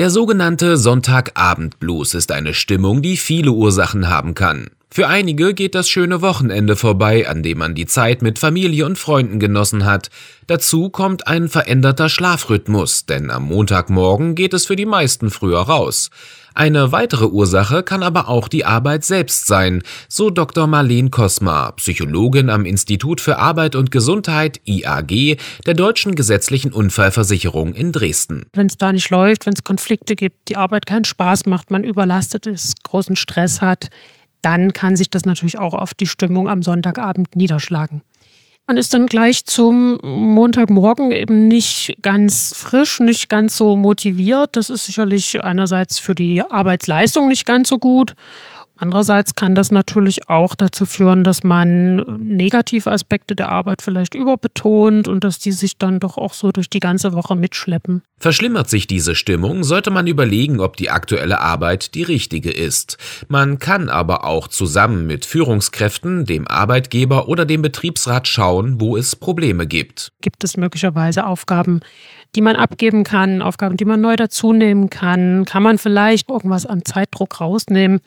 Der sogenannte Sonntagabend-Blues ist eine Stimmung, die viele Ursachen haben kann. Für einige geht das schöne Wochenende vorbei, an dem man die Zeit mit Familie und Freunden genossen hat. Dazu kommt ein veränderter Schlafrhythmus, denn am Montagmorgen geht es für die meisten früher raus. Eine weitere Ursache kann aber auch die Arbeit selbst sein, so Dr. Marleen Kosmar, Psychologin am Institut für Arbeit und Gesundheit IAG der Deutschen Gesetzlichen Unfallversicherung in Dresden. Wenn es da nicht läuft, wenn es Konflikte gibt, die Arbeit keinen Spaß macht, man überlastet ist, großen Stress hat, dann kann sich das natürlich auch auf die Stimmung am Sonntagabend niederschlagen. Man ist dann gleich zum Montagmorgen eben nicht ganz frisch, nicht ganz so motiviert. Das ist sicherlich einerseits für die Arbeitsleistung nicht ganz so gut Andererseits kann das natürlich auch dazu führen, dass man negative Aspekte der Arbeit vielleicht überbetont und dass die sich dann doch auch so durch die ganze Woche mitschleppen. Verschlimmert sich diese Stimmung, sollte man überlegen, ob die aktuelle Arbeit die richtige ist. Man kann aber auch zusammen mit Führungskräften, dem Arbeitgeber oder dem Betriebsrat schauen, wo es Probleme gibt. Gibt es möglicherweise Aufgaben, die man abgeben kann, Aufgaben, die man neu dazunehmen kann? Kann man vielleicht irgendwas an Zeitdruck rausnehmen?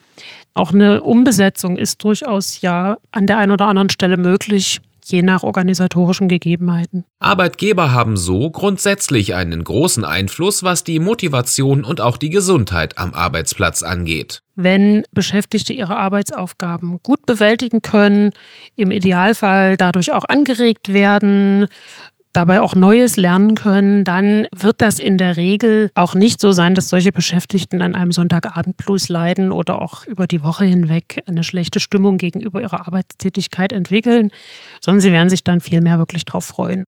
Auch eine Umbesetzung ist durchaus ja an der einen oder anderen Stelle möglich je nach organisatorischen Gegebenheiten. Arbeitgeber haben so grundsätzlich einen großen Einfluss, was die Motivation und auch die Gesundheit am Arbeitsplatz angeht. Wenn Beschäftigte ihre Arbeitsaufgaben gut bewältigen können, im Idealfall dadurch auch angeregt werden, dabei auch Neues lernen können, dann wird das in der Regel auch nicht so sein, dass solche Beschäftigten an einem Sonntagabendblues leiden oder auch über die Woche hinweg eine schlechte Stimmung gegenüber ihrer Arbeitstätigkeit entwickeln, sondern sie werden sich dann vielmehr wirklich darauf freuen.